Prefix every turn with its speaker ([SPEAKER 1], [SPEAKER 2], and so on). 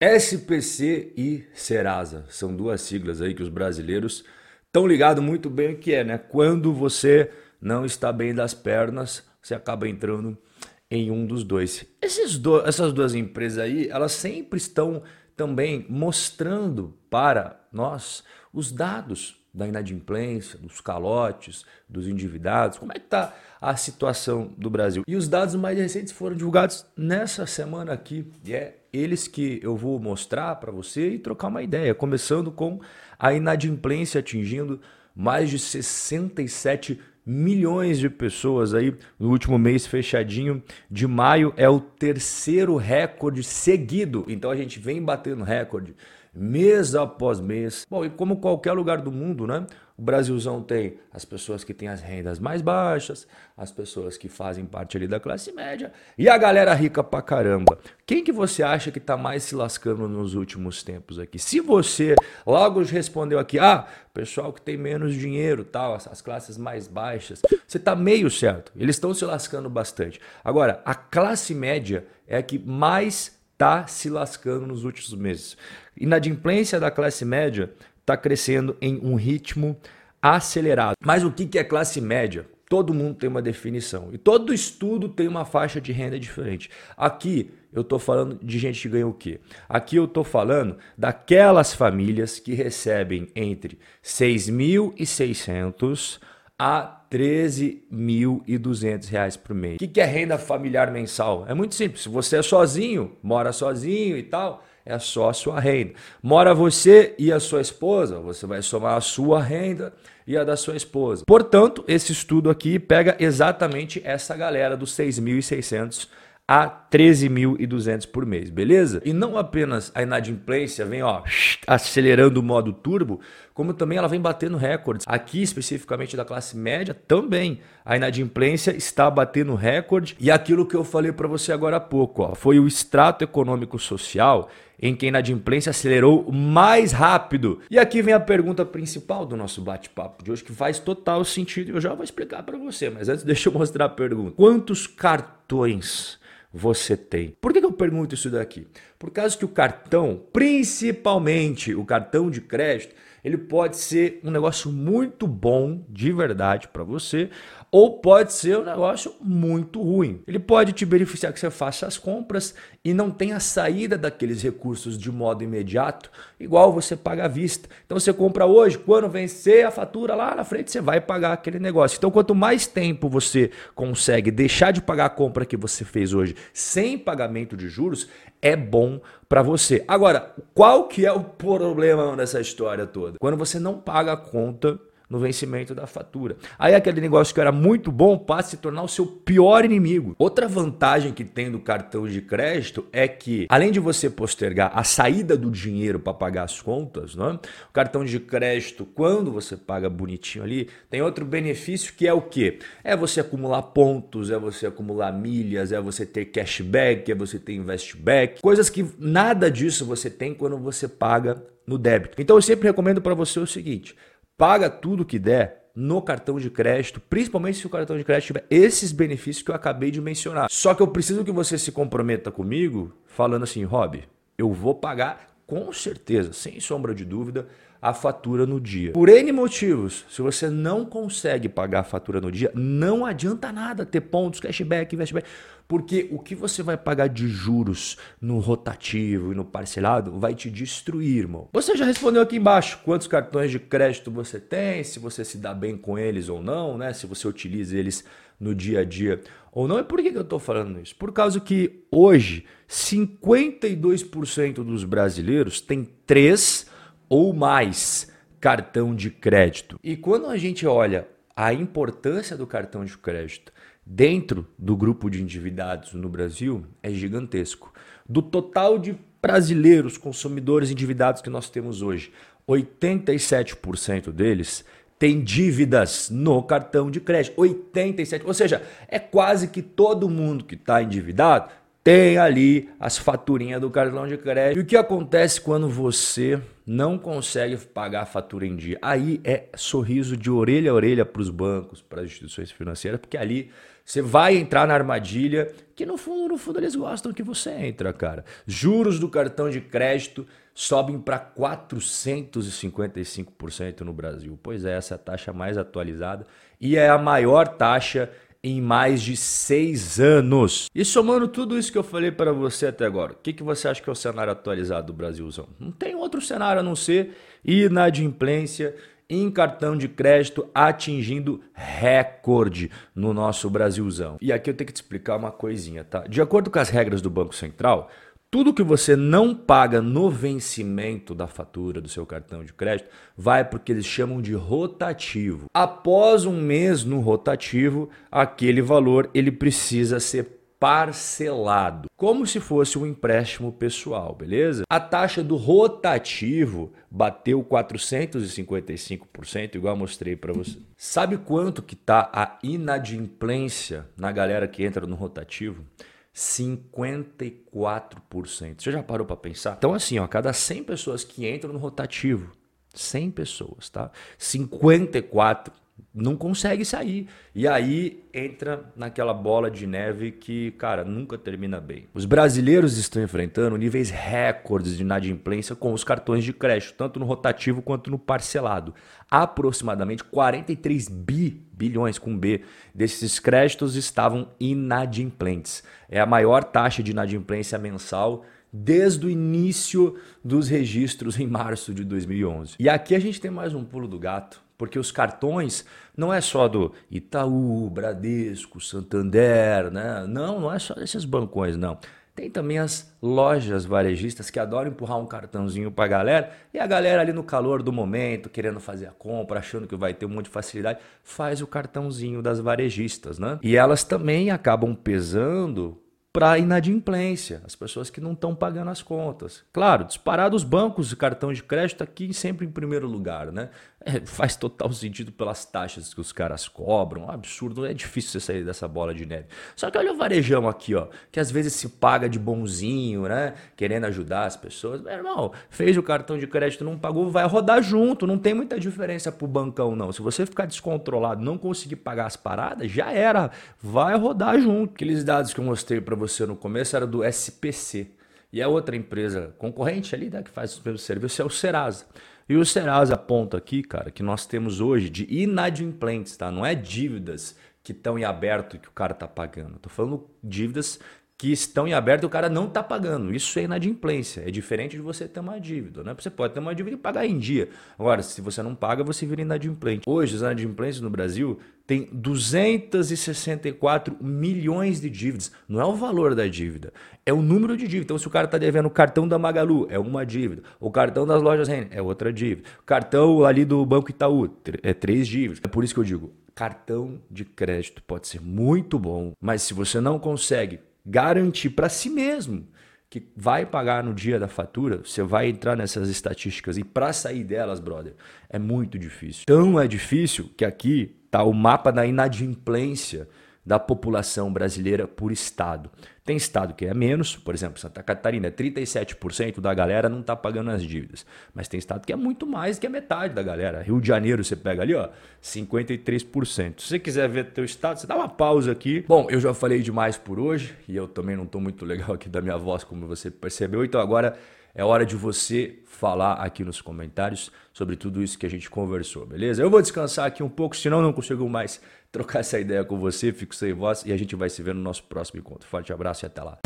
[SPEAKER 1] SPC e Serasa são duas siglas aí que os brasileiros estão ligados muito bem o que é, né? Quando você não está bem das pernas, você acaba entrando em um dos dois. Do, essas duas empresas aí, elas sempre estão também mostrando para nós os dados da inadimplência, dos calotes, dos endividados, como é que está a situação do Brasil. E os dados mais recentes foram divulgados nessa semana aqui, e é eles que eu vou mostrar para você e trocar uma ideia, começando com a inadimplência atingindo mais de 67 milhões de pessoas aí no último mês fechadinho de maio é o terceiro recorde seguido. Então a gente vem batendo recorde mês após mês. Bom, e como qualquer lugar do mundo, né? O Brasilzão tem as pessoas que têm as rendas mais baixas, as pessoas que fazem parte ali da classe média e a galera rica pra caramba. Quem que você acha que tá mais se lascando nos últimos tempos aqui? Se você logo respondeu aqui, ah, pessoal que tem menos dinheiro, tal, as classes mais baixas, você tá meio certo. Eles estão se lascando bastante. Agora, a classe média é a que mais está se lascando nos últimos meses. Inadimplência da classe média está crescendo em um ritmo acelerado. Mas o que é classe média? Todo mundo tem uma definição e todo estudo tem uma faixa de renda diferente. Aqui eu estou falando de gente que ganha o quê? Aqui eu estou falando daquelas famílias que recebem entre 6.600 a 13.200 reais por mês. O que é renda familiar mensal? É muito simples. Se você é sozinho, mora sozinho e tal, é só a sua renda. Mora você e a sua esposa, você vai somar a sua renda e a da sua esposa. Portanto, esse estudo aqui pega exatamente essa galera dos 6.600 a 13.200 por mês, beleza? E não apenas a inadimplência vem ó, acelerando o modo turbo, como também ela vem batendo recordes. Aqui, especificamente da classe média, também a inadimplência está batendo recorde. E aquilo que eu falei para você agora há pouco, ó, foi o extrato econômico social em que a inadimplência acelerou mais rápido. E aqui vem a pergunta principal do nosso bate-papo de hoje, que faz total sentido. Eu já vou explicar para você, mas antes deixa eu mostrar a pergunta. Quantos cartões você tem. Por que, eu pergunto isso daqui? Por causa que o cartão, principalmente o cartão de crédito, ele pode ser um negócio muito bom de verdade para você, ou pode ser um negócio muito ruim. Ele pode te beneficiar que você faça as compras e não tenha saída daqueles recursos de modo imediato, igual você paga à vista. Então você compra hoje, quando vencer a fatura lá na frente, você vai pagar aquele negócio. Então quanto mais tempo você consegue deixar de pagar a compra que você fez hoje sem pagamento de juros, é bom para você. Agora, qual que é o problema dessa história toda? Quando você não paga a conta no vencimento da fatura. Aí aquele negócio que era muito bom passa a se tornar o seu pior inimigo. Outra vantagem que tem do cartão de crédito é que, além de você postergar a saída do dinheiro para pagar as contas, né? o cartão de crédito, quando você paga bonitinho ali, tem outro benefício que é o quê? É você acumular pontos, é você acumular milhas, é você ter cashback, é você ter investback, coisas que nada disso você tem quando você paga no débito. Então eu sempre recomendo para você o seguinte: paga tudo que der no cartão de crédito, principalmente se o cartão de crédito tiver esses benefícios que eu acabei de mencionar. Só que eu preciso que você se comprometa comigo falando assim, Rob, eu vou pagar com certeza, sem sombra de dúvida, a fatura no dia. Por N motivos, se você não consegue pagar a fatura no dia, não adianta nada ter pontos, cashback, investback, porque o que você vai pagar de juros no rotativo e no parcelado vai te destruir, irmão. Você já respondeu aqui embaixo quantos cartões de crédito você tem, se você se dá bem com eles ou não, né? Se você utiliza eles no dia a dia ou não. E por que eu estou falando isso? Por causa que hoje 52% dos brasileiros têm três ou mais cartão de crédito. E quando a gente olha a importância do cartão de crédito dentro do grupo de endividados no Brasil, é gigantesco. Do total de brasileiros consumidores endividados que nós temos hoje, 87% deles tem dívidas no cartão de crédito. 87%. Ou seja, é quase que todo mundo que está endividado tem ali as faturinhas do cartão de crédito. E o que acontece quando você não consegue pagar a fatura em dia? Aí é sorriso de orelha a orelha para os bancos, para as instituições financeiras, porque ali você vai entrar na armadilha que no fundo, no fundo eles gostam que você entra, cara. Juros do cartão de crédito sobem para 455% no Brasil. Pois é, essa é a taxa mais atualizada e é a maior taxa em mais de seis anos. E somando tudo isso que eu falei para você até agora, o que, que você acha que é o cenário atualizado do Brasilzão? Não tem outro cenário a não ser inadimplência em cartão de crédito atingindo recorde no nosso Brasilzão. E aqui eu tenho que te explicar uma coisinha, tá? De acordo com as regras do Banco Central, tudo que você não paga no vencimento da fatura do seu cartão de crédito vai porque eles chamam de rotativo. Após um mês no rotativo, aquele valor ele precisa ser parcelado, como se fosse um empréstimo pessoal, beleza? A taxa do rotativo bateu 455%, igual mostrei para você. Sabe quanto que tá a inadimplência na galera que entra no rotativo? 54%. Você já parou para pensar? Então, assim, ó, cada 100 pessoas que entram no rotativo, 100 pessoas, tá? 54 não consegue sair. E aí entra naquela bola de neve que, cara, nunca termina bem. Os brasileiros estão enfrentando níveis recordes de inadimplência com os cartões de crédito, tanto no rotativo quanto no parcelado. Aproximadamente 43 bi, bilhões com B, desses créditos estavam inadimplentes. É a maior taxa de inadimplência mensal desde o início dos registros em março de 2011. E aqui a gente tem mais um pulo do gato porque os cartões não é só do Itaú, Bradesco, Santander, né? Não, não é só desses bancões, não. Tem também as lojas varejistas que adoram empurrar um cartãozinho para a galera e a galera ali no calor do momento, querendo fazer a compra, achando que vai ter um monte de facilidade, faz o cartãozinho das varejistas, né? E elas também acabam pesando para inadimplência, as pessoas que não estão pagando as contas. Claro, disparado os bancos e cartão de crédito aqui sempre em primeiro lugar, né? É, faz total sentido pelas taxas que os caras cobram, um absurdo, é difícil você sair dessa bola de neve. Só que olha o varejão aqui, ó, que às vezes se paga de bonzinho, né? Querendo ajudar as pessoas. Meu irmão, fez o cartão de crédito, não pagou, vai rodar junto, não tem muita diferença pro bancão não. Se você ficar descontrolado, não conseguir pagar as paradas, já era, vai rodar junto. Aqueles dados que eu mostrei para você no começo era do SPC. E a outra empresa concorrente ali, né, que faz o mesmo serviço, é o Serasa. E o Serasa aponta aqui, cara, que nós temos hoje de inadimplentes, tá? Não é dívidas que estão em aberto que o cara está pagando. Estou falando dívidas que estão em aberto e o cara não está pagando. Isso é inadimplência. É diferente de você ter uma dívida. Né? Você pode ter uma dívida e pagar em dia. Agora, se você não paga, você vira inadimplente. Hoje, os inadimplentes no Brasil têm 264 milhões de dívidas. Não é o valor da dívida, é o número de dívidas. Então, se o cara está devendo o cartão da Magalu, é uma dívida. O cartão das lojas Renner é outra dívida. O cartão ali do Banco Itaú é três dívidas. É por isso que eu digo, cartão de crédito pode ser muito bom, mas se você não consegue garantir para si mesmo que vai pagar no dia da fatura, você vai entrar nessas estatísticas e para sair delas, brother, é muito difícil. Tão é difícil que aqui tá o mapa da inadimplência da população brasileira por estado. Tem estado que é menos, por exemplo, Santa Catarina, 37% da galera não está pagando as dívidas. Mas tem estado que é muito mais que a metade da galera. Rio de Janeiro, você pega ali, ó, 53%. Se você quiser ver teu estado, você dá uma pausa aqui. Bom, eu já falei demais por hoje e eu também não estou muito legal aqui da minha voz, como você percebeu. Então agora é hora de você falar aqui nos comentários sobre tudo isso que a gente conversou, beleza? Eu vou descansar aqui um pouco, senão não consigo mais trocar essa ideia com você, fico sem voz e a gente vai se ver no nosso próximo encontro. Forte abraço e até lá.